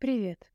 Привет.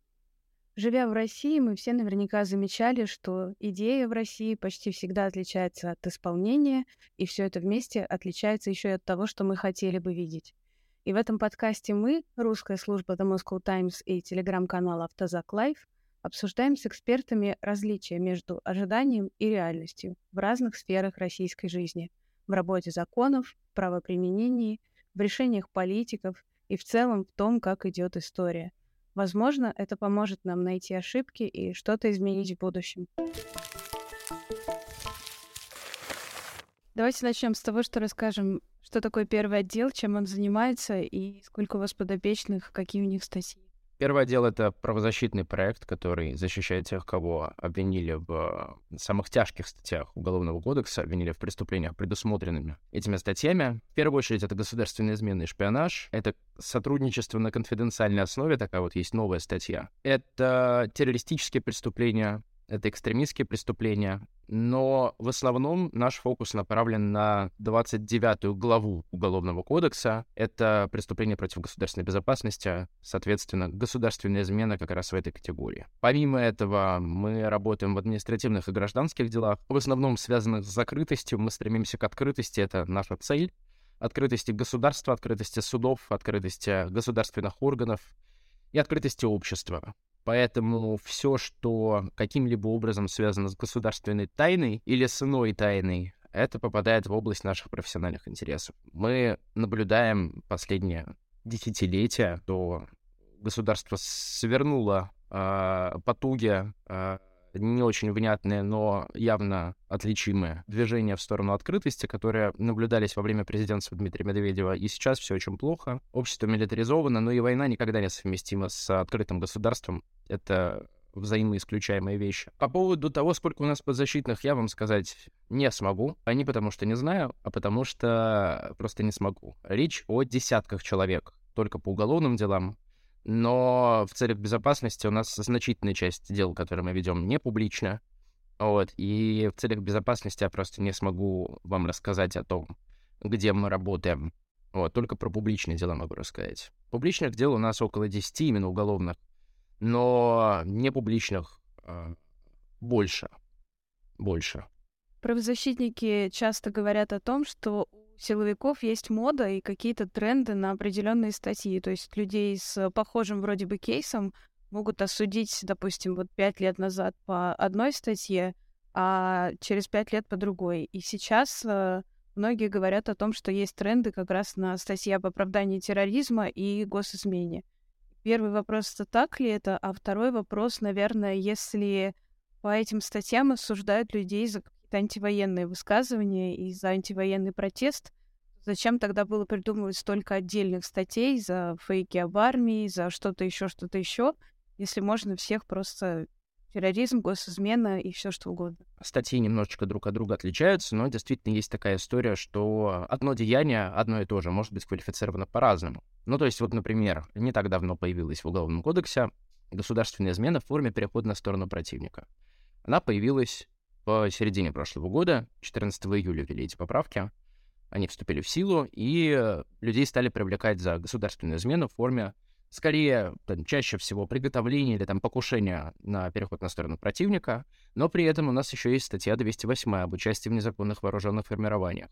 Живя в России, мы все наверняка замечали, что идея в России почти всегда отличается от исполнения, и все это вместе отличается еще и от того, что мы хотели бы видеть. И в этом подкасте мы, русская служба The Moscow Times и телеграм-канал Автозак Live, обсуждаем с экспертами различия между ожиданием и реальностью в разных сферах российской жизни, в работе законов, правоприменении, в решениях политиков и в целом в том, как идет история – Возможно, это поможет нам найти ошибки и что-то изменить в будущем. Давайте начнем с того, что расскажем, что такое первый отдел, чем он занимается и сколько у вас подопечных, какие у них статьи. Первое отдел — это правозащитный проект, который защищает тех, кого обвинили в самых тяжких статьях Уголовного кодекса, обвинили в преступлениях, предусмотренными этими статьями. В первую очередь, это государственная измена и шпионаж, это сотрудничество на конфиденциальной основе, такая вот есть новая статья. Это террористические преступления, это экстремистские преступления, но в основном наш фокус направлен на 29 главу Уголовного кодекса. Это преступление против государственной безопасности, соответственно, государственная измена как раз в этой категории. Помимо этого, мы работаем в административных и гражданских делах, в основном связанных с закрытостью. Мы стремимся к открытости, это наша цель. Открытости государства, открытости судов, открытости государственных органов и открытости общества. Поэтому все, что каким-либо образом связано с государственной тайной или с иной тайной, это попадает в область наших профессиональных интересов. Мы наблюдаем последние десятилетия, то государство свернуло э, потуги э, не очень внятные, но явно отличимые движения в сторону открытости, которые наблюдались во время президентства Дмитрия Медведева. И сейчас все очень плохо. Общество милитаризовано, но и война никогда не совместима с открытым государством. Это взаимоисключаемые вещи. По поводу того, сколько у нас подзащитных, я вам сказать не смогу. А не потому, что не знаю, а потому что просто не смогу. Речь о десятках человек только по уголовным делам, но в целях безопасности у нас значительная часть дел, которые мы ведем, не публична. Вот, и в целях безопасности я просто не смогу вам рассказать о том, где мы работаем. Вот, только про публичные дела могу рассказать. Публичных дел у нас около 10, именно уголовных, но не публичных а, больше. Больше. Правозащитники часто говорят о том, что силовиков есть мода и какие-то тренды на определенные статьи. То есть людей с похожим вроде бы кейсом могут осудить, допустим, вот пять лет назад по одной статье, а через пять лет по другой. И сейчас э, многие говорят о том, что есть тренды как раз на статьи об оправдании терроризма и госизмене. Первый вопрос, это так ли это? А второй вопрос, наверное, если по этим статьям осуждают людей за антивоенные высказывания и за антивоенный протест. Зачем тогда было придумывать столько отдельных статей за фейки об армии, за что-то еще, что-то еще, если можно всех просто терроризм, госизмена и все что угодно. Статьи немножечко друг от друга отличаются, но действительно есть такая история, что одно деяние, одно и то же, может быть квалифицировано по-разному. Ну, то есть, вот, например, не так давно появилась в Уголовном кодексе государственная измена в форме перехода на сторону противника. Она появилась в середине прошлого года, 14 июля ввели эти поправки, они вступили в силу, и людей стали привлекать за государственную измену в форме, скорее, там, чаще всего, приготовления или там покушения на переход на сторону противника, но при этом у нас еще есть статья 208 об участии в незаконных вооруженных формированиях.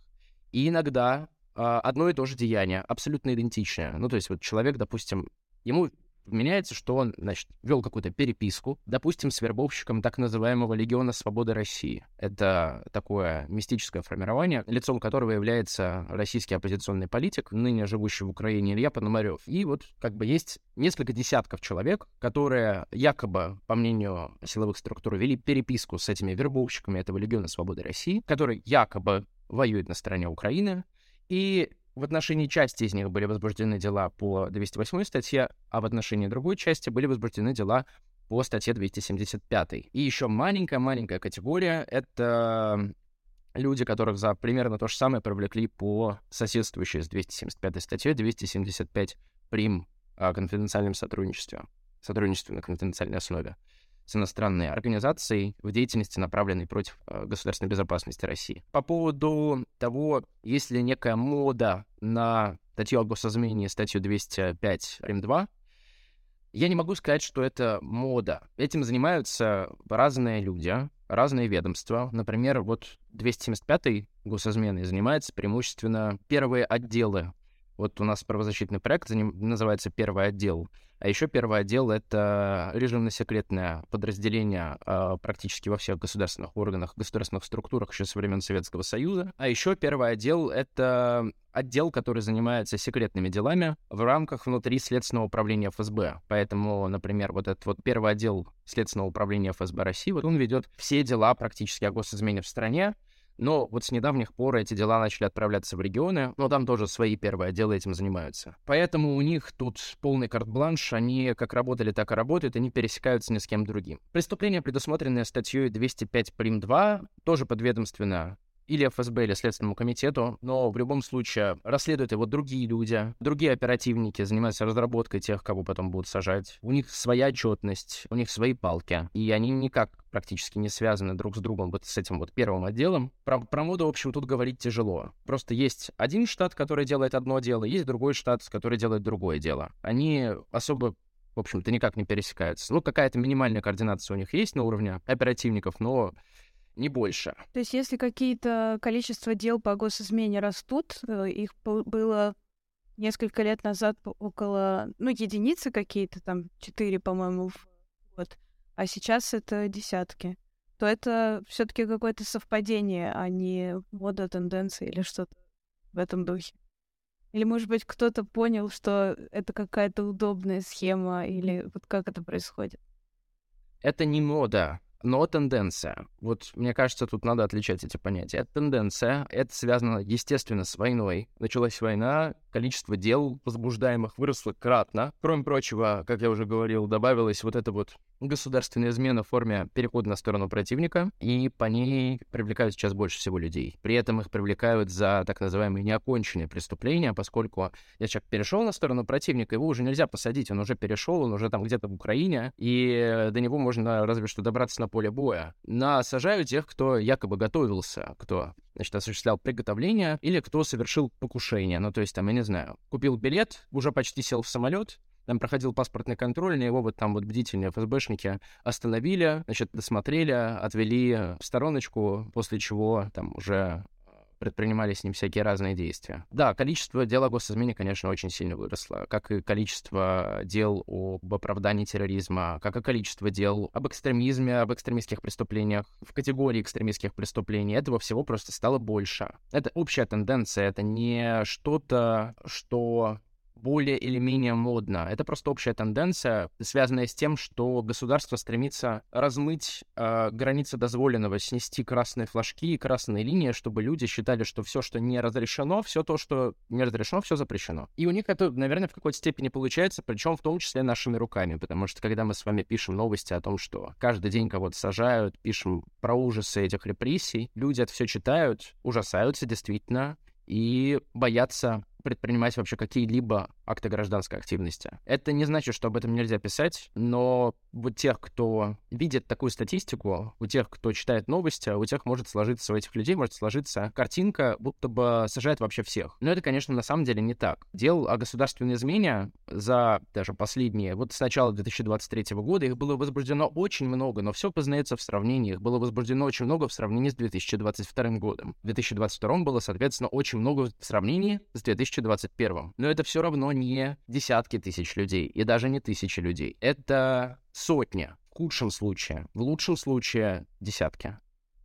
И иногда а, одно и то же деяние, абсолютно идентичное. Ну, то есть вот человек, допустим, ему меняется, что он, значит, вел какую-то переписку, допустим, с вербовщиком так называемого Легиона Свободы России. Это такое мистическое формирование, лицом которого является российский оппозиционный политик, ныне живущий в Украине Илья Пономарев. И вот как бы есть несколько десятков человек, которые якобы, по мнению силовых структур, вели переписку с этими вербовщиками этого Легиона Свободы России, который якобы воюет на стороне Украины, и в отношении части из них были возбуждены дела по 208 статье, а в отношении другой части были возбуждены дела по статье 275. И еще маленькая-маленькая категория — это люди, которых за примерно то же самое привлекли по соседствующей с 275 статье 275 прим о конфиденциальном сотрудничестве, сотрудничестве на конфиденциальной основе с иностранной организацией в деятельности, направленной против э, государственной безопасности России. По поводу того, есть ли некая мода на статью о госизмене, статью 205 Рим 2, Я не могу сказать, что это мода. Этим занимаются разные люди, разные ведомства. Например, вот 275-й госизменой занимается преимущественно первые отделы. Вот у нас правозащитный проект называется «Первый отдел». А еще первый отдел — это режимно-секретное подразделение э, практически во всех государственных органах, государственных структурах еще со времен Советского Союза. А еще первый отдел — это отдел, который занимается секретными делами в рамках внутри Следственного управления ФСБ. Поэтому, например, вот этот вот первый отдел Следственного управления ФСБ России, вот он ведет все дела практически о госизмене в стране, но вот с недавних пор эти дела начали отправляться в регионы, но там тоже свои первые отделы этим занимаются. Поэтому у них тут полный карт-бланш, они как работали, так и работают, они пересекаются ни с кем другим. Преступление, предусмотренное статьей 205 прим. 2, тоже подведомственно или ФСБ, или Следственному комитету, но в любом случае расследуют его другие люди, другие оперативники занимаются разработкой тех, кого потом будут сажать. У них своя отчетность, у них свои палки, и они никак практически не связаны друг с другом вот с этим вот первым отделом. Про, про моду, в общем, тут говорить тяжело. Просто есть один штат, который делает одно дело, есть другой штат, который делает другое дело. Они особо в общем-то, никак не пересекаются. Ну, какая-то минимальная координация у них есть на уровне оперативников, но не больше. То есть если какие-то количество дел по госизмене растут, э, их было несколько лет назад около, ну, единицы какие-то, там, четыре, по-моему, в год, а сейчас это десятки, то это все таки какое-то совпадение, а не мода, тенденция или что-то в этом духе. Или, может быть, кто-то понял, что это какая-то удобная схема, или вот как это происходит? Это не мода, но тенденция. Вот мне кажется, тут надо отличать эти понятия. Это тенденция, это связано, естественно, с войной. Началась война, количество дел возбуждаемых выросло кратно. Кроме прочего, как я уже говорил, добавилась вот эта вот государственная измена в форме перехода на сторону противника, и по ней привлекают сейчас больше всего людей. При этом их привлекают за так называемые неоконченные преступления, поскольку если человек перешел на сторону противника, его уже нельзя посадить, он уже перешел, он уже там где-то в Украине, и до него можно разве что добраться на поле боя. Насажают тех, кто якобы готовился, кто значит, осуществлял приготовление, или кто совершил покушение. Ну, то есть, там, я не знаю, купил билет, уже почти сел в самолет, там проходил паспортный контроль, на его вот там вот бдительные ФСБшники остановили, значит, досмотрели, отвели в стороночку, после чего там уже предпринимали с ним всякие разные действия. Да, количество дел о госизмене, конечно, очень сильно выросло, как и количество дел об оправдании терроризма, как и количество дел об экстремизме, об экстремистских преступлениях, в категории экстремистских преступлений. Этого всего просто стало больше. Это общая тенденция, это не что-то, что более или менее модно. Это просто общая тенденция, связанная с тем, что государство стремится размыть э, границы дозволенного, снести красные флажки и красные линии, чтобы люди считали, что все, что не разрешено, все то, что не разрешено, все запрещено. И у них это, наверное, в какой-то степени получается, причем в том числе нашими руками, потому что когда мы с вами пишем новости о том, что каждый день кого-то сажают, пишем про ужасы этих репрессий, люди это все читают, ужасаются действительно и боятся предпринимать вообще какие-либо акты гражданской активности. Это не значит, что об этом нельзя писать, но у тех, кто видит такую статистику, у тех, кто читает новости, у тех может сложиться, у этих людей может сложиться картинка, будто бы сажает вообще всех. Но это, конечно, на самом деле не так. Дел о государственной измене за даже последние, вот с начала 2023 года их было возбуждено очень много, но все познается в сравнении. Их было возбуждено очень много в сравнении с 2022 годом. В 2022 было, соответственно, очень много в сравнении с 2023 2021. Но это все равно не десятки тысяч людей и даже не тысячи людей. Это сотни в худшем случае. В лучшем случае десятки.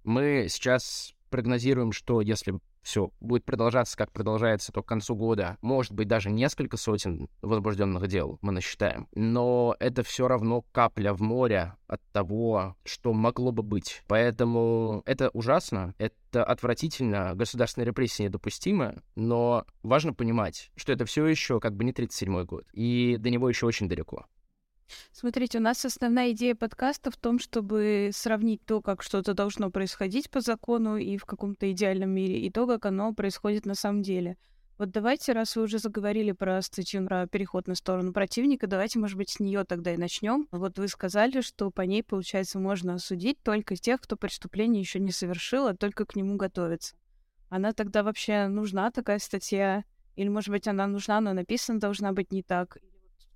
Мы сейчас прогнозируем, что если все будет продолжаться, как продолжается, то к концу года, может быть, даже несколько сотен возбужденных дел мы насчитаем. Но это все равно капля в море от того, что могло бы быть. Поэтому это ужасно, это отвратительно, государственные репрессии недопустимы, но важно понимать, что это все еще как бы не 37-й год, и до него еще очень далеко. Смотрите, у нас основная идея подкаста в том, чтобы сравнить то, как что-то должно происходить по закону и в каком-то идеальном мире, и то, как оно происходит на самом деле. Вот давайте, раз вы уже заговорили про статью про переход на сторону противника, давайте, может быть, с нее тогда и начнем. Вот вы сказали, что по ней, получается, можно осудить только тех, кто преступление еще не совершил, а только к нему готовится. Она тогда вообще нужна, такая статья? Или, может быть, она нужна, но написана должна быть не так?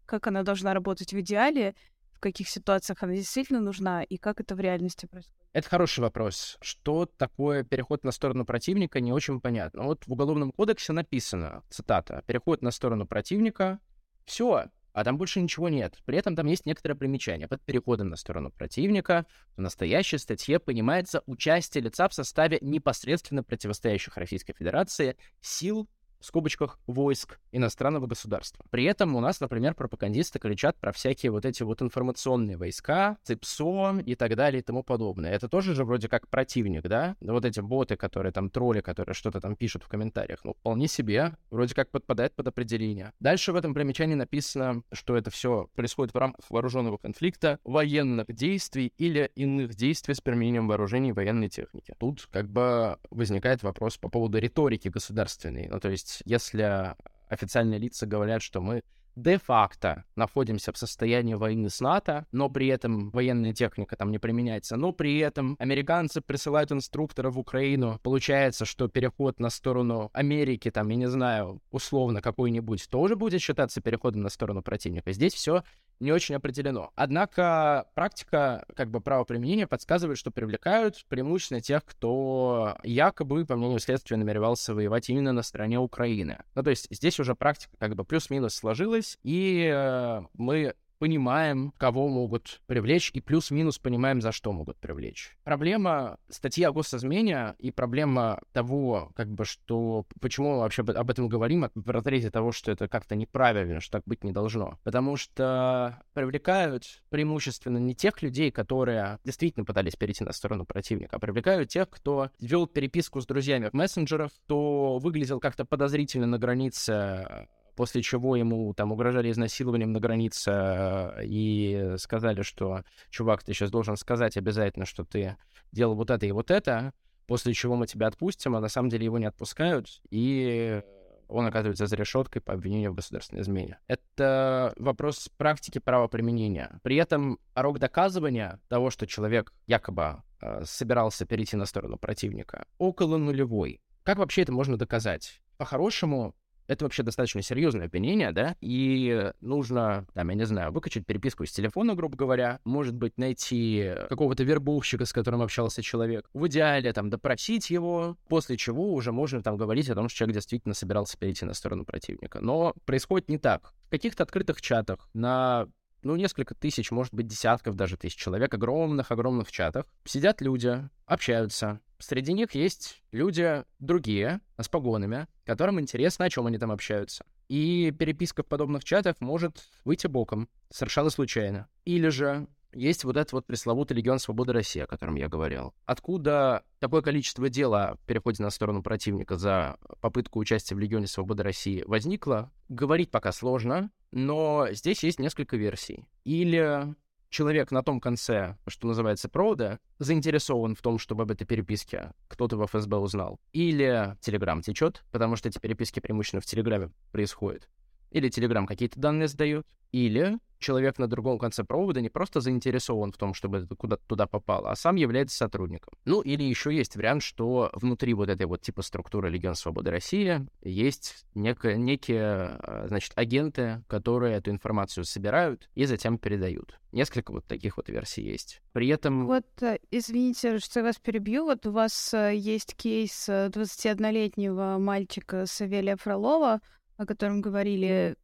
Как она должна работать в идеале, в каких ситуациях она действительно нужна и как это в реальности происходит? Это хороший вопрос. Что такое переход на сторону противника, не очень понятно. Вот в Уголовном кодексе написано, цитата, «Переход на сторону противника, все, а там больше ничего нет. При этом там есть некоторое примечание. Под переходом на сторону противника в настоящей статье понимается участие лица в составе непосредственно противостоящих Российской Федерации сил в скобочках войск иностранного государства. При этом у нас, например, пропагандисты кричат про всякие вот эти вот информационные войска, ЦИПСО и так далее и тому подобное. Это тоже же вроде как противник, да? Вот эти боты, которые там тролли, которые что-то там пишут в комментариях, ну, вполне себе, вроде как подпадает под определение. Дальше в этом примечании написано, что это все происходит в рамках вооруженного конфликта, военных действий или иных действий с применением вооружений и военной техники. Тут как бы возникает вопрос по поводу риторики государственной. Ну, то есть есть, если официальные лица говорят, что мы де-факто находимся в состоянии войны с НАТО, но при этом военная техника там не применяется, но при этом американцы присылают инструктора в Украину. Получается, что переход на сторону Америки, там, я не знаю, условно какой-нибудь, тоже будет считаться переходом на сторону противника. Здесь все не очень определено. Однако практика как бы правоприменения подсказывает, что привлекают преимущественно тех, кто якобы, по мнению следствия, намеревался воевать именно на стороне Украины. Ну, то есть здесь уже практика как бы плюс-минус сложилась, и э, мы понимаем, кого могут привлечь, и плюс-минус понимаем, за что могут привлечь. Проблема статьи о госизмене и проблема того, как бы, что... Почему мы вообще об этом говорим, в разрезе того, что это как-то неправильно, что так быть не должно. Потому что привлекают преимущественно не тех людей, которые действительно пытались перейти на сторону противника, а привлекают тех, кто вел переписку с друзьями в мессенджерах, кто выглядел как-то подозрительно на границе после чего ему там угрожали изнасилованием на границе э, и сказали, что, чувак, ты сейчас должен сказать обязательно, что ты делал вот это и вот это, после чего мы тебя отпустим, а на самом деле его не отпускают, и он оказывается за решеткой по обвинению в государственной измене. Это вопрос практики правоприменения. При этом порог доказывания того, что человек якобы э, собирался перейти на сторону противника, около нулевой. Как вообще это можно доказать? По-хорошему, это вообще достаточно серьезное обвинение, да, и нужно, там, я не знаю, выкачать переписку из телефона, грубо говоря, может быть, найти какого-то вербовщика, с которым общался человек, в идеале, там, допросить его, после чего уже можно, там, говорить о том, что человек действительно собирался перейти на сторону противника. Но происходит не так. В каких-то открытых чатах на ну, несколько тысяч, может быть, десятков даже тысяч человек, огромных-огромных чатах, сидят люди, общаются, Среди них есть люди другие, с погонами, которым интересно, о чем они там общаются. И переписка в подобных чатах может выйти боком, совершенно случайно. Или же есть вот этот вот пресловутый Легион Свободы России, о котором я говорил. Откуда такое количество дел о переходе на сторону противника за попытку участия в Легионе Свободы России возникло, говорить пока сложно, но здесь есть несколько версий. Или человек на том конце, что называется, провода, заинтересован в том, чтобы об этой переписке кто-то в ФСБ узнал. Или Телеграм течет, потому что эти переписки преимущественно в Телеграме происходят. Или Телеграм какие-то данные сдает. Или человек на другом конце провода не просто заинтересован в том, чтобы это куда-то туда попало, а сам является сотрудником. Ну, или еще есть вариант, что внутри вот этой вот типа структуры Легион Свободы России есть нек- некие, а, значит, агенты, которые эту информацию собирают и затем передают. Несколько вот таких вот версий есть. При этом... Вот, э, извините, что я вас перебью. Вот у вас э, есть кейс 21-летнего э, мальчика Савелия Фролова, о котором говорили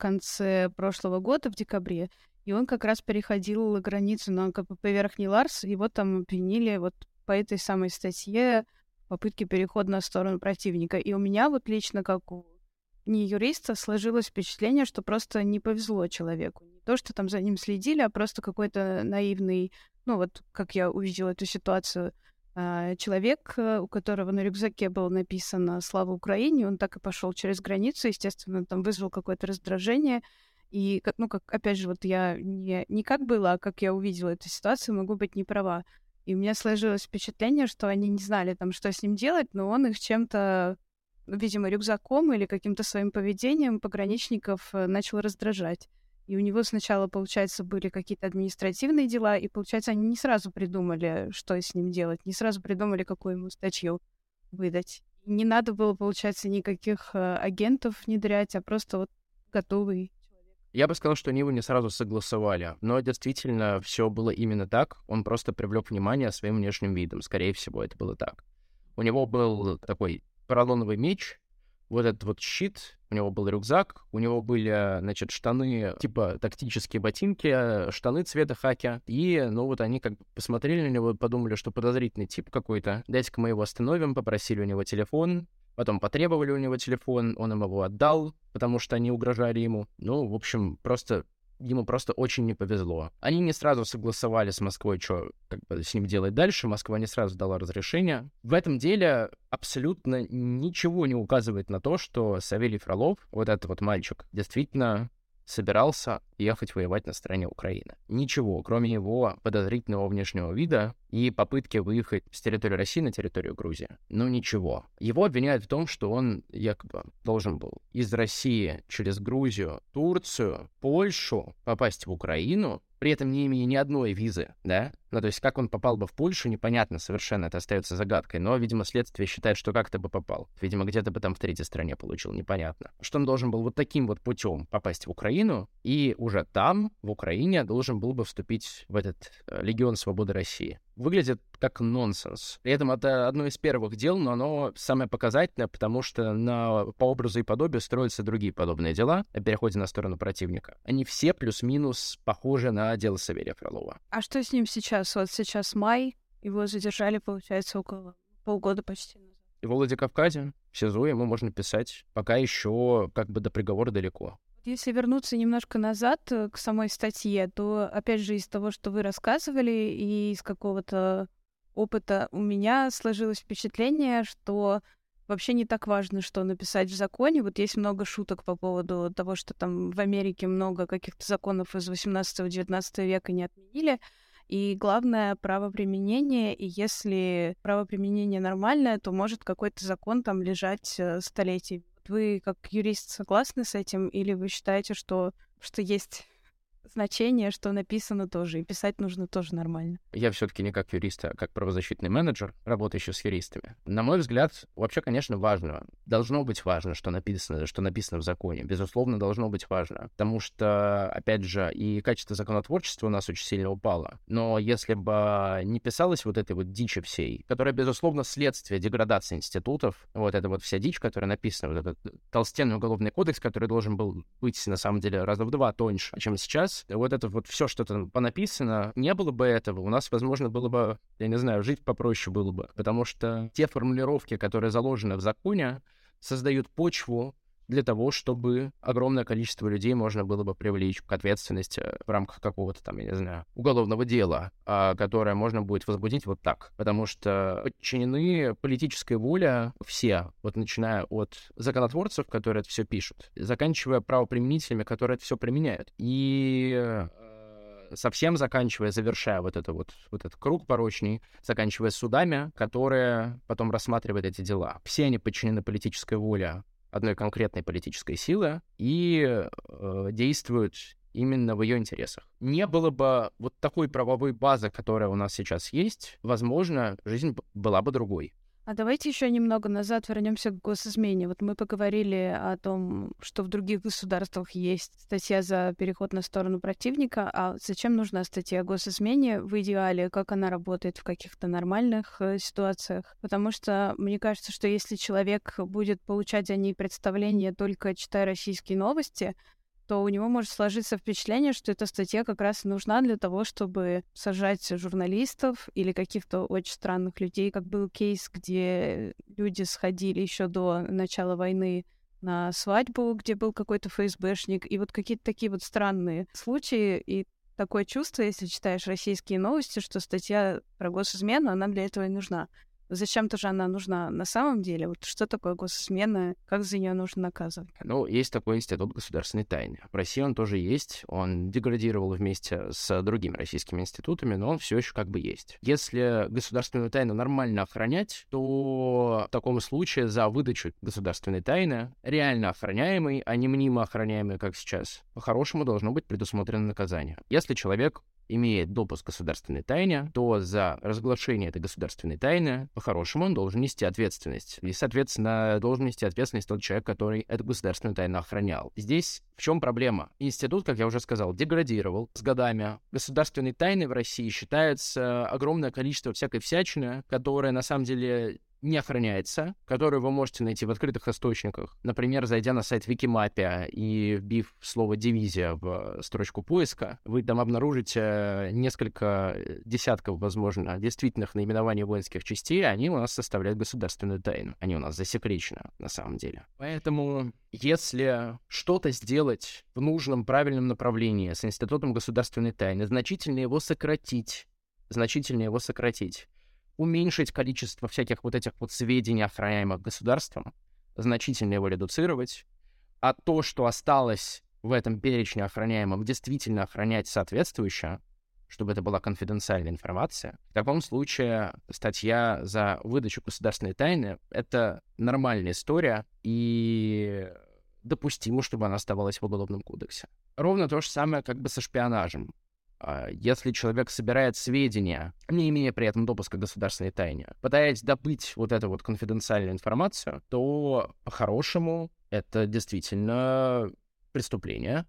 конце прошлого года, в декабре, и он как раз переходил границу на КПП Верхний Ларс, его там обвинили вот по этой самой статье попытки перехода на сторону противника. И у меня вот лично, как у не юриста, сложилось впечатление, что просто не повезло человеку. Не то, что там за ним следили, а просто какой-то наивный, ну вот как я увидела эту ситуацию, человек, э, у которого на рюкзаке было написано «Слава Украине», он так и пошел через границу, естественно, там вызвал какое-то раздражение. И, ну, как, опять же, вот я не, не как было, а как я увидела эту ситуацию, могу быть не права. И у меня сложилось впечатление, что они не знали там, что с ним делать, но он их чем-то, видимо, рюкзаком или каким-то своим поведением пограничников э, начал раздражать. И у него сначала, получается, были какие-то административные дела, и, получается, они не сразу придумали, что с ним делать, не сразу придумали, какую ему статью выдать. Не надо было, получается, никаких э, агентов внедрять, а просто вот готовый. Я бы сказал, что они его не сразу согласовали, но действительно все было именно так. Он просто привлек внимание своим внешним видом. Скорее всего, это было так. У него был такой поролоновый меч, вот этот вот щит, у него был рюкзак, у него были, значит, штаны, типа тактические ботинки, штаны цвета хаки. И, ну, вот они как бы посмотрели на него, подумали, что подозрительный тип какой-то. Дайте-ка мы его остановим, попросили у него телефон, потом потребовали у него телефон, он им его отдал, потому что они угрожали ему. Ну, в общем, просто ему просто очень не повезло. Они не сразу согласовали с Москвой, что как бы с ним делать дальше. Москва не сразу дала разрешение. В этом деле абсолютно ничего не указывает на то, что Савелий Фролов, вот этот вот мальчик, действительно собирался ехать воевать на стороне Украины. Ничего, кроме его подозрительного внешнего вида и попытки выехать с территории России на территорию Грузии. Ну ничего. Его обвиняют в том, что он якобы должен был из России через Грузию, Турцию, Польшу попасть в Украину, при этом не имея ни одной визы, да? Ну, то есть как он попал бы в Польшу, непонятно совершенно, это остается загадкой. Но, видимо, следствие считает, что как-то бы попал. Видимо, где-то бы там в третьей стране получил, непонятно. Что он должен был вот таким вот путем попасть в Украину, и уже там, в Украине, должен был бы вступить в этот э, Легион Свободы России выглядит как нонсенс. При этом это одно из первых дел, но оно самое показательное, потому что на, по образу и подобию строятся другие подобные дела о переходе на сторону противника. Они все плюс-минус похожи на дело Савелия Фролова. А что с ним сейчас? Вот сейчас май, его задержали, получается, около полгода почти назад. И в Владикавказе, в СИЗО ему можно писать, пока еще как бы до приговора далеко. Если вернуться немножко назад э, к самой статье, то, опять же, из того, что вы рассказывали, и из какого-то опыта у меня сложилось впечатление, что вообще не так важно, что написать в законе. Вот есть много шуток по поводу того, что там в Америке много каких-то законов из 18-19 века не отменили. И главное — право применения. И если право применения нормальное, то может какой-то закон там лежать э, столетий. Вы как юрист согласны с этим или вы считаете, что, что есть значение, что написано тоже, и писать нужно тоже нормально. Я все-таки не как юрист, а как правозащитный менеджер, работающий с юристами. На мой взгляд, вообще, конечно, важно. Должно быть важно, что написано, что написано в законе. Безусловно, должно быть важно. Потому что, опять же, и качество законотворчества у нас очень сильно упало. Но если бы не писалось вот этой вот дичи всей, которая, безусловно, следствие деградации институтов, вот эта вот вся дичь, которая написана, вот этот толстенный уголовный кодекс, который должен был быть, на самом деле, раза в два тоньше, чем сейчас, вот это вот все, что там понаписано, не было бы этого, у нас, возможно, было бы, я не знаю, жить попроще было бы. Потому что те формулировки, которые заложены в законе, создают почву для того, чтобы огромное количество людей можно было бы привлечь к ответственности в рамках какого-то там, я не знаю, уголовного дела, а, которое можно будет возбудить вот так. Потому что подчинены политической воле все, вот начиная от законотворцев, которые это все пишут, заканчивая правоприменителями, которые это все применяют. И э, совсем заканчивая, завершая вот, это вот, вот этот круг порочный, заканчивая судами, которые потом рассматривают эти дела. Все они подчинены политической воле одной конкретной политической силы и э, действуют именно в ее интересах. Не было бы вот такой правовой базы, которая у нас сейчас есть, возможно, жизнь была бы другой. А давайте еще немного назад вернемся к госизмене. Вот мы поговорили о том, что в других государствах есть статья за переход на сторону противника. А зачем нужна статья о госизмене в идеале? Как она работает в каких-то нормальных э, ситуациях? Потому что мне кажется, что если человек будет получать о ней представление только читая российские новости, то у него может сложиться впечатление, что эта статья как раз нужна для того, чтобы сажать журналистов или каких-то очень странных людей, как был кейс, где люди сходили еще до начала войны на свадьбу, где был какой-то ФСБшник, и вот какие-то такие вот странные случаи, и такое чувство, если читаешь российские новости, что статья про госизмену, она для этого и нужна. Зачем-то же она нужна на самом деле? Вот что такое госизмена? Как за нее нужно наказывать? Ну, есть такой институт государственной тайны. В России он тоже есть. Он деградировал вместе с другими российскими институтами, но он все еще как бы есть. Если государственную тайну нормально охранять, то в таком случае за выдачу государственной тайны, реально охраняемой, а не мнимо охраняемой, как сейчас, по-хорошему должно быть предусмотрено наказание. Если человек имеет допуск к государственной тайне, то за разглашение этой государственной тайны, по-хорошему, он должен нести ответственность. И, соответственно, должен нести ответственность тот человек, который эту государственную тайну охранял. Здесь в чем проблема? Институт, как я уже сказал, деградировал с годами. Государственной тайной в России считается огромное количество всякой всячины, которая на самом деле не охраняется, которую вы можете найти в открытых источниках. Например, зайдя на сайт Викимапия и вбив слово «дивизия» в строчку поиска, вы там обнаружите несколько десятков, возможно, действительных наименований воинских частей, они у нас составляют государственную тайну. Они у нас засекречены на самом деле. Поэтому, если что-то сделать в нужном, правильном направлении с Институтом государственной тайны, значительно его сократить, значительно его сократить, уменьшить количество всяких вот этих вот сведений, охраняемых государством, значительно его редуцировать, а то, что осталось в этом перечне охраняемом, действительно охранять соответствующе, чтобы это была конфиденциальная информация. В таком случае статья за выдачу государственной тайны — это нормальная история и допустимо, чтобы она оставалась в Уголовном кодексе. Ровно то же самое как бы со шпионажем. А, если человек собирает сведения, не имея при этом допуска к государственной тайне, пытаясь добыть вот эту вот конфиденциальную информацию, то по-хорошему это действительно преступление,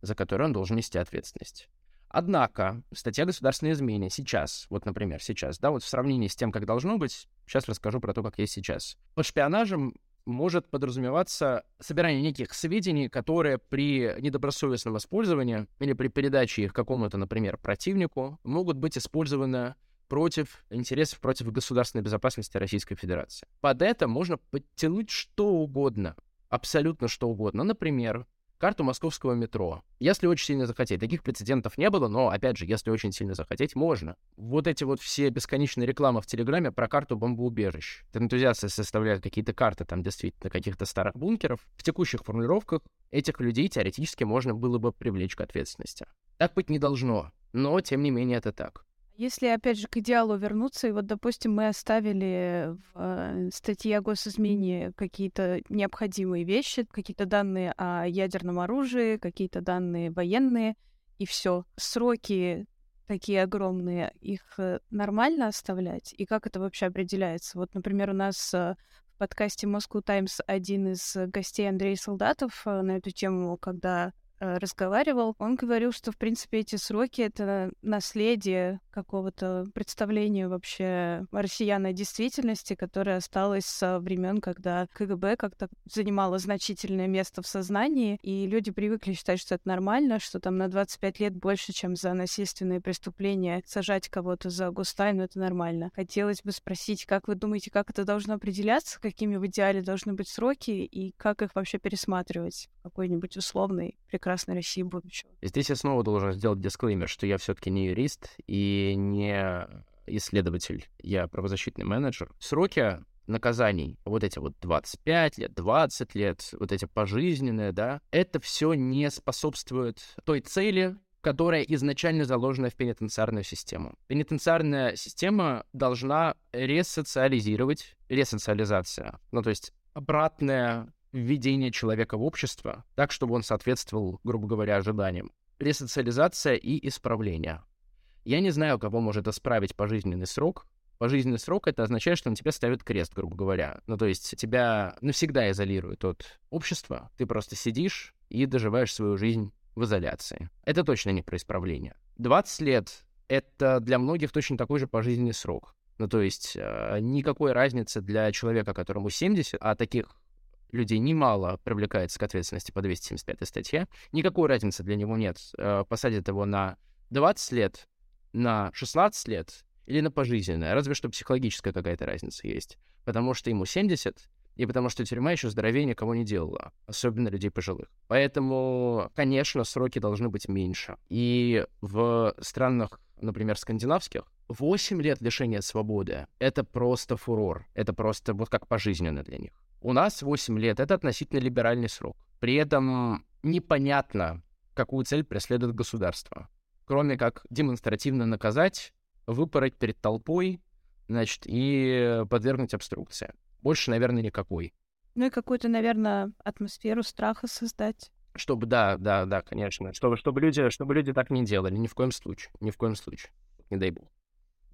за которое он должен нести ответственность. Однако, статья государственной измене сейчас, вот, например, сейчас, да, вот в сравнении с тем, как должно быть, сейчас расскажу про то, как есть сейчас. Под шпионажем может подразумеваться собирание неких сведений, которые при недобросовестном использовании или при передаче их какому-то, например, противнику, могут быть использованы против интересов, против государственной безопасности Российской Федерации. Под это можно подтянуть что угодно, абсолютно что угодно. Например, карту московского метро. Если очень сильно захотеть. Таких прецедентов не было, но, опять же, если очень сильно захотеть, можно. Вот эти вот все бесконечные рекламы в Телеграме про карту бомбоубежищ. Энтузиасты составляют какие-то карты там действительно каких-то старых бункеров. В текущих формулировках этих людей теоретически можно было бы привлечь к ответственности. Так быть не должно, но, тем не менее, это так. Если, опять же, к идеалу вернуться, и вот, допустим, мы оставили в э, статье о госизмене какие-то необходимые вещи, какие-то данные о ядерном оружии, какие-то данные военные, и все. Сроки такие огромные, их э, нормально оставлять? И как это вообще определяется? Вот, например, у нас э, в подкасте Moscow Times один из гостей Андрей Солдатов на эту тему, когда Э, разговаривал, он говорил, что, в принципе, эти сроки — это наследие какого-то представления вообще россиян о действительности, которое осталось со времен, когда КГБ как-то занимало значительное место в сознании, и люди привыкли считать, что это нормально, что там на 25 лет больше, чем за насильственные преступления, сажать кого-то за гостайну — это нормально. Хотелось бы спросить, как вы думаете, как это должно определяться, какими в идеале должны быть сроки, и как их вообще пересматривать? Какой-нибудь прекрасный прекрасной России будущего. Здесь я снова должен сделать дисклеймер, что я все-таки не юрист и не исследователь, я правозащитный менеджер. Сроки наказаний, вот эти вот 25 лет, 20 лет, вот эти пожизненные, да, это все не способствует той цели, которая изначально заложена в пенитенциарную систему. Пенитенциарная система должна ресоциализировать, ресоциализация, ну то есть обратная введение человека в общество так, чтобы он соответствовал, грубо говоря, ожиданиям. Ресоциализация и исправление. Я не знаю, кого может исправить пожизненный срок. Пожизненный срок — это означает, что на тебя ставят крест, грубо говоря. Ну, то есть тебя навсегда изолируют от общества. Ты просто сидишь и доживаешь свою жизнь в изоляции. Это точно не про исправление. 20 лет — это для многих точно такой же пожизненный срок. Ну, то есть э, никакой разницы для человека, которому 70, а таких людей немало привлекается к ответственности по 275 статье. Никакой разницы для него нет. Э, посадят его на 20 лет, на 16 лет или на пожизненное. Разве что психологическая какая-то разница есть. Потому что ему 70, и потому что тюрьма еще здоровее никого не делала, особенно людей пожилых. Поэтому, конечно, сроки должны быть меньше. И в странах, например, скандинавских, 8 лет лишения свободы — это просто фурор. Это просто вот как пожизненно для них. У нас 8 лет — это относительно либеральный срок. При этом непонятно, какую цель преследует государство. Кроме как демонстративно наказать, выпороть перед толпой, значит, и подвергнуть обструкции. Больше, наверное, никакой. Ну и какую-то, наверное, атмосферу страха создать. Чтобы, да, да, да, конечно. Чтобы, чтобы, люди, чтобы люди так не делали. Ни в коем случае. Ни в коем случае. Не дай бог.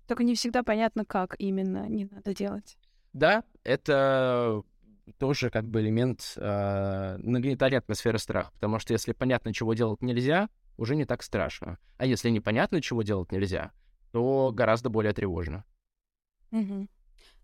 Только не всегда понятно, как именно не надо делать. Да, это тоже как бы элемент э, нагнетания атмосферы страха. Потому что если понятно, чего делать нельзя, уже не так страшно. А если непонятно, чего делать нельзя, то гораздо более тревожно. Угу.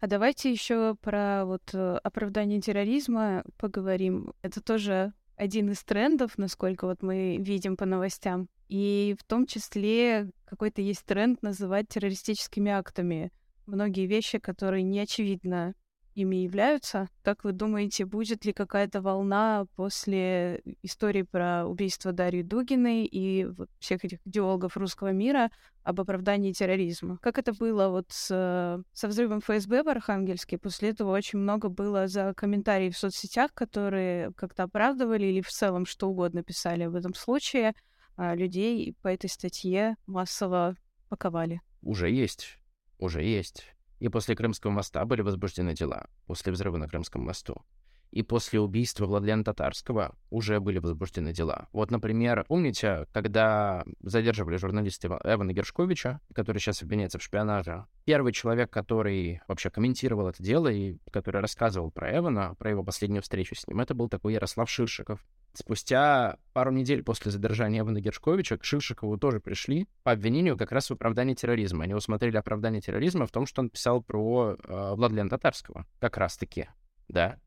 А давайте еще про вот э, оправдание терроризма поговорим. Это тоже один из трендов, насколько вот мы видим по новостям. И в том числе какой-то есть тренд называть террористическими актами многие вещи, которые не очевидно ими являются. Как вы думаете, будет ли какая-то волна после истории про убийство Дарьи Дугиной и всех этих идеологов русского мира об оправдании терроризма? Как это было вот с, со взрывом ФСБ в Архангельске? После этого очень много было за комментарии в соцсетях, которые как-то оправдывали или в целом что угодно писали в этом случае. А людей по этой статье массово паковали. Уже есть. Уже есть. И после Крымского моста были возбуждены дела, после взрыва на Крымском мосту. И после убийства Владлена Татарского уже были возбуждены дела. Вот, например, помните, когда задерживали журналиста Эвана Гершковича, который сейчас обвиняется в шпионаже, первый человек, который вообще комментировал это дело и который рассказывал про Эвана, про его последнюю встречу с ним, это был такой Ярослав Ширшиков. Спустя пару недель после задержания Эвана Гершковича к Шишикову тоже пришли по обвинению как раз в оправдании терроризма. Они усмотрели оправдание терроризма в том, что он писал про э, Владлена Татарского. Как раз-таки, да.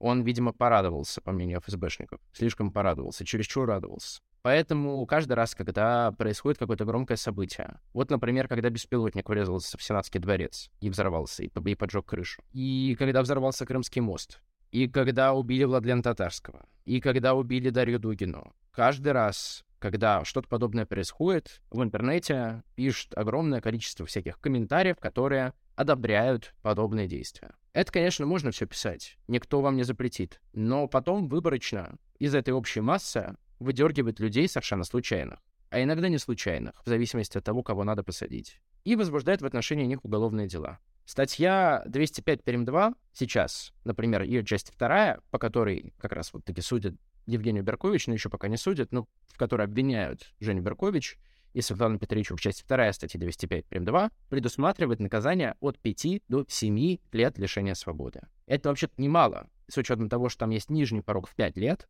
Он, видимо, порадовался, по мнению ФСБшников. Слишком порадовался, чересчур радовался. Поэтому каждый раз, когда происходит какое-то громкое событие, вот, например, когда беспилотник врезался в Сенатский дворец и взорвался, и, и поджег крышу, и когда взорвался Крымский мост, и когда убили Владлена Татарского, и когда убили Дарью Дугину. Каждый раз, когда что-то подобное происходит, в интернете пишут огромное количество всяких комментариев, которые одобряют подобные действия. Это, конечно, можно все писать, никто вам не запретит, но потом выборочно из этой общей массы выдергивать людей совершенно случайных, а иногда не случайных, в зависимости от того, кого надо посадить, и возбуждает в отношении них уголовные дела. Статья 205 перем 2 сейчас, например, ее часть вторая, по которой как раз вот таки судят Евгению Беркович, но еще пока не судят, но в которой обвиняют Женю Беркович и Светлану Петричу в части вторая статьи 205 прим. 2 предусматривает наказание от 5 до 7 лет лишения свободы. Это вообще-то немало, с учетом того, что там есть нижний порог в 5 лет,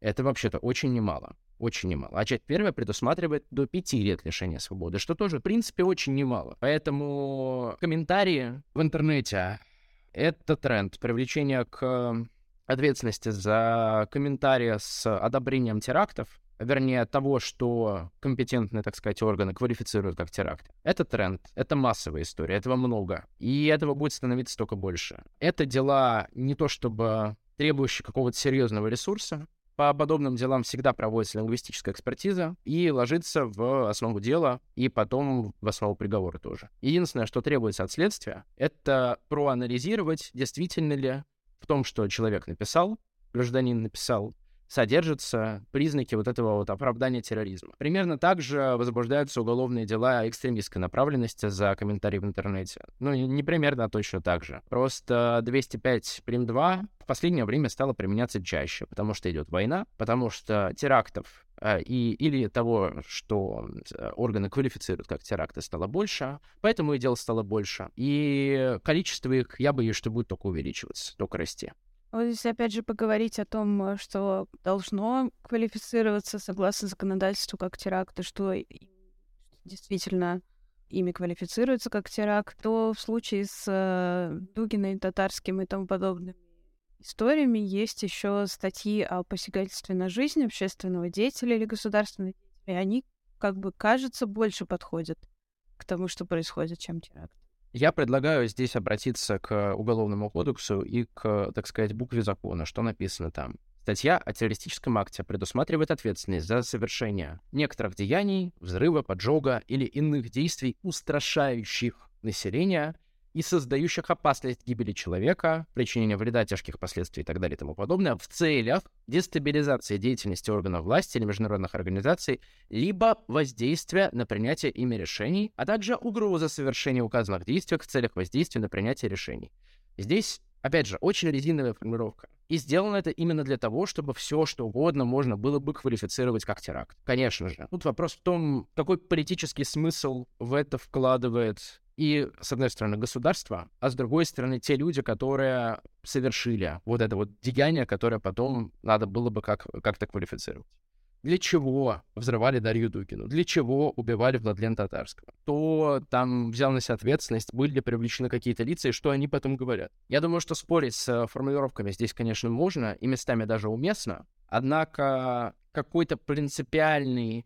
это вообще-то очень немало. Очень немало. А часть первая предусматривает до 5 лет лишения свободы, что тоже, в принципе, очень немало. Поэтому комментарии в интернете — это тренд. Привлечение к ответственности за комментарии с одобрением терактов, вернее, того, что компетентные, так сказать, органы квалифицируют как теракт. Это тренд, это массовая история, этого много. И этого будет становиться только больше. Это дела не то чтобы требующие какого-то серьезного ресурса, по подобным делам всегда проводится лингвистическая экспертиза и ложится в основу дела и потом в основу приговора тоже. Единственное, что требуется от следствия, это проанализировать, действительно ли в том, что человек написал, гражданин написал, содержатся признаки вот этого вот оправдания терроризма. Примерно так же возбуждаются уголовные дела экстремистской направленности за комментарии в интернете. Ну, не примерно, а точно так же. Просто 205 прим 2 в последнее время стало применяться чаще, потому что идет война, потому что терактов э, и, или того, что э, органы квалифицируют как теракты, стало больше, поэтому и дел стало больше. И количество их, я боюсь, что будет только увеличиваться, только расти. Вот если опять же поговорить о том, что должно квалифицироваться согласно законодательству как теракт, и что действительно ими квалифицируется как теракт, то в случае с э, Дугиной, Татарским и тому подобными историями есть еще статьи о посягательстве на жизнь общественного деятеля или государственного и они, как бы, кажется, больше подходят к тому, что происходит, чем теракт. Я предлагаю здесь обратиться к Уголовному кодексу и к, так сказать, букве закона, что написано там. Статья о террористическом акте предусматривает ответственность за совершение некоторых деяний, взрыва, поджога или иных действий, устрашающих население и создающих опасность гибели человека, причинения вреда, тяжких последствий и так далее и тому подобное в целях дестабилизации деятельности органов власти или международных организаций, либо воздействия на принятие ими решений, а также угроза совершения указанных действий в целях воздействия на принятие решений. Здесь, опять же, очень резиновая формулировка. И сделано это именно для того, чтобы все, что угодно можно было бы квалифицировать как теракт. Конечно же. Тут вопрос в том, какой политический смысл в это вкладывает и, с одной стороны, государство, а с другой стороны, те люди, которые совершили вот это вот деяние, которое потом надо было бы как- как-то квалифицировать. Для чего взрывали Дарью Дугину? Для чего убивали Владлен Татарского? Кто там взял на себя ответственность? Были ли привлечены какие-то лица? И что они потом говорят? Я думаю, что спорить с формулировками здесь, конечно, можно, и местами даже уместно. Однако какой-то принципиальной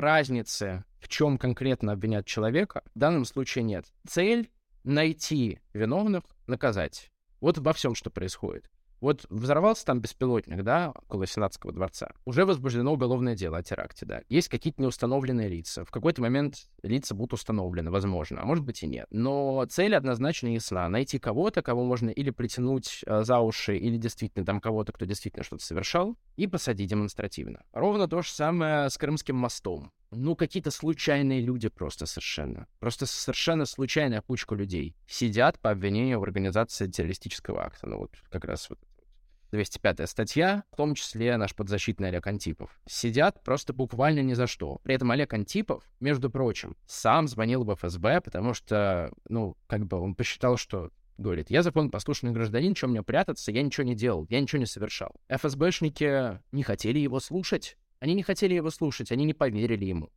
разницы, в чем конкретно обвинять человека, в данном случае нет. Цель — найти виновных, наказать. Вот во всем, что происходит. Вот взорвался там беспилотник, да, около Сенатского дворца. Уже возбуждено уголовное дело о теракте, да. Есть какие-то неустановленные лица. В какой-то момент лица будут установлены, возможно, а может быть и нет. Но цель однозначно ясна. Найти кого-то, кого можно или притянуть э, за уши, или действительно там кого-то, кто действительно что-то совершал, и посадить демонстративно. Ровно то же самое с Крымским мостом. Ну, какие-то случайные люди просто совершенно. Просто совершенно случайная кучка людей сидят по обвинению в организации террористического акта. Ну, вот как раз вот 205 статья, в том числе наш подзащитный Олег Антипов, сидят просто буквально ни за что. При этом Олег Антипов, между прочим, сам звонил в ФСБ, потому что, ну, как бы он посчитал, что говорит, я законопослушный гражданин, чем мне прятаться, я ничего не делал, я ничего не совершал. ФСБшники не хотели его слушать. Они не хотели его слушать, они не поверили ему.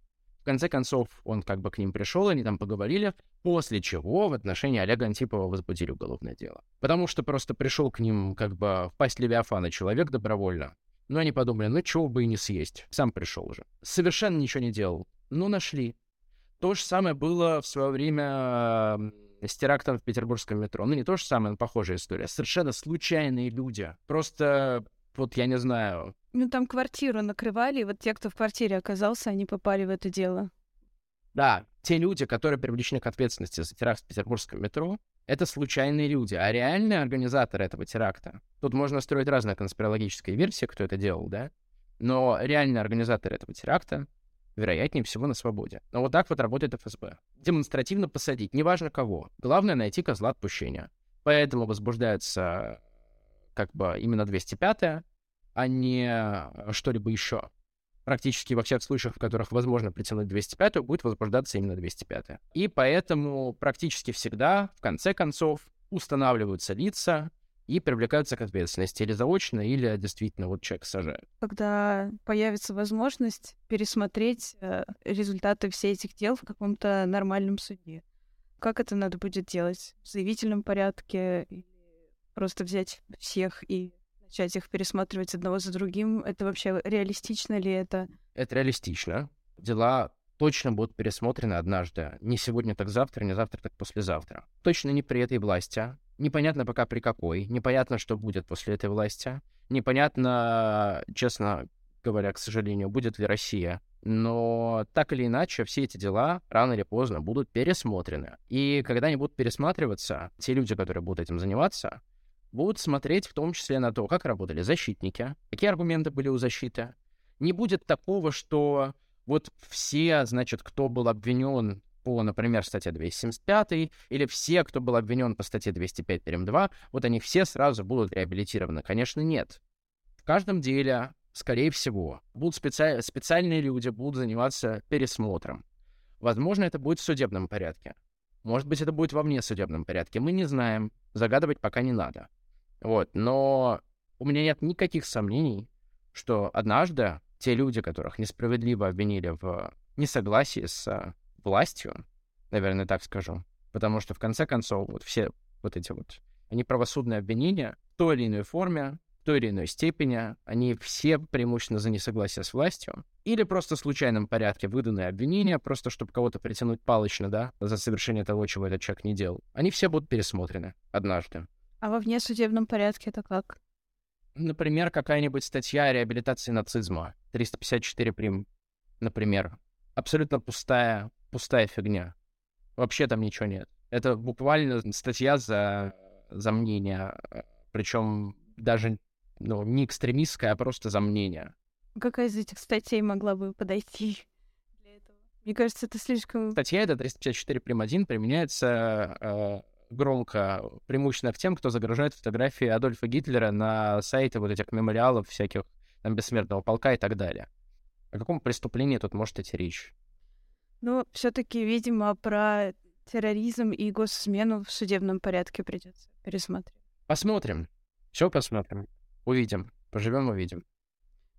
В конце концов, он как бы к ним пришел, они там поговорили, после чего в отношении Олега Антипова возбудили уголовное дело. Потому что просто пришел к ним как бы в пасть Левиафана человек добровольно. Но они подумали, ну чего бы и не съесть, сам пришел уже. Совершенно ничего не делал, но нашли. То же самое было в свое время с терактом в петербургском метро. Ну, не то же самое, но похожая история. Совершенно случайные люди. Просто вот я не знаю. Ну, там квартиру накрывали, и вот те, кто в квартире оказался, они попали в это дело. Да, те люди, которые привлечены к ответственности за теракт в петербургском метро, это случайные люди. А реальные организаторы этого теракта, тут можно строить разные конспирологические версии, кто это делал, да? Но реальные организаторы этого теракта, вероятнее всего, на свободе. Но вот так вот работает ФСБ. Демонстративно посадить, неважно кого. Главное — найти козла отпущения. Поэтому возбуждается как бы именно 205, а не э, что-либо еще. Практически во всех случаях, в которых возможно притянуть 205, будет возбуждаться именно 205. И поэтому практически всегда, в конце концов, устанавливаются лица и привлекаются к ответственности или заочно, или действительно вот человек сажают. Когда появится возможность пересмотреть э, результаты всех этих дел в каком-то нормальном суде. Как это надо будет делать? В заявительном порядке просто взять всех и начать их пересматривать одного за другим, это вообще реалистично ли это? Это реалистично. Дела точно будут пересмотрены однажды. Не сегодня, так завтра, не завтра, так послезавтра. Точно не при этой власти. Непонятно пока при какой. Непонятно, что будет после этой власти. Непонятно, честно говоря, к сожалению, будет ли Россия. Но так или иначе, все эти дела рано или поздно будут пересмотрены. И когда они будут пересматриваться, те люди, которые будут этим заниматься, будут смотреть в том числе на то, как работали защитники, какие аргументы были у защиты. Не будет такого, что вот все, значит, кто был обвинен по, например, статье 275, или все, кто был обвинен по статье 205 прим. 2, вот они все сразу будут реабилитированы. Конечно, нет. В каждом деле, скорее всего, будут специ... специальные люди, будут заниматься пересмотром. Возможно, это будет в судебном порядке. Может быть, это будет во внесудебном порядке. Мы не знаем. Загадывать пока не надо. Вот, но у меня нет никаких сомнений, что однажды те люди, которых несправедливо обвинили в несогласии с властью, наверное, так скажу, потому что в конце концов вот все вот эти вот они правосудные обвинения в той или иной форме, в той или иной степени, они все преимущественно за несогласие с властью, или просто в случайном порядке выданные обвинения, просто чтобы кого-то притянуть палочно, да, за совершение того, чего этот человек не делал. Они все будут пересмотрены однажды. А во внесудебном порядке это как? Например, какая-нибудь статья о реабилитации нацизма. 354 прим, например. Абсолютно пустая, пустая фигня. Вообще там ничего нет. Это буквально статья за, за мнение. Причем даже ну, не экстремистская, а просто за мнение. Какая из этих статей могла бы подойти для этого? Мне кажется, это слишком... Статья эта 354 прим. 1 применяется э, громко, преимущественно к тем, кто загружает фотографии Адольфа Гитлера на сайте вот этих мемориалов всяких, там, Бессмертного полка и так далее. О каком преступлении тут может идти речь? Ну, все-таки, видимо, про терроризм и госизмену в судебном порядке придется пересмотреть. Посмотрим. Все посмотрим. Увидим. Поживем, увидим.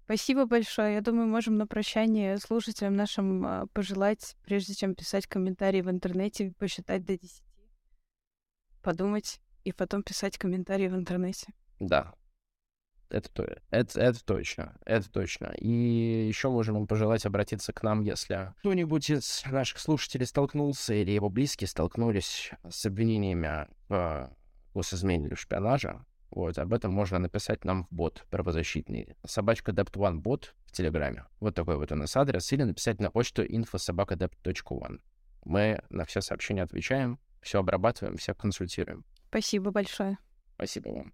Спасибо большое. Я думаю, можем на прощание слушателям нашим а, пожелать, прежде чем писать комментарии в интернете, посчитать до 10, подумать и потом писать комментарии в интернете. Да. Это, то, это, это точно, это точно. И еще можем им пожелать обратиться к нам, если кто-нибудь из наших слушателей столкнулся или его близкие столкнулись с обвинениями в госизмене или шпионаже. Вот, об этом можно написать нам в бот правозащитный. Собачка dept one бот в Телеграме. Вот такой вот у нас адрес. Или написать на почту info.sobakadept.one. Мы на все сообщения отвечаем, все обрабатываем, всех консультируем. Спасибо большое. Спасибо вам.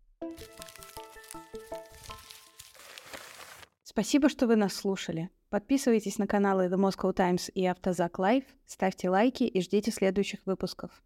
Спасибо, что вы нас слушали. Подписывайтесь на каналы The Moscow Times и Автозак Live, ставьте лайки и ждите следующих выпусков.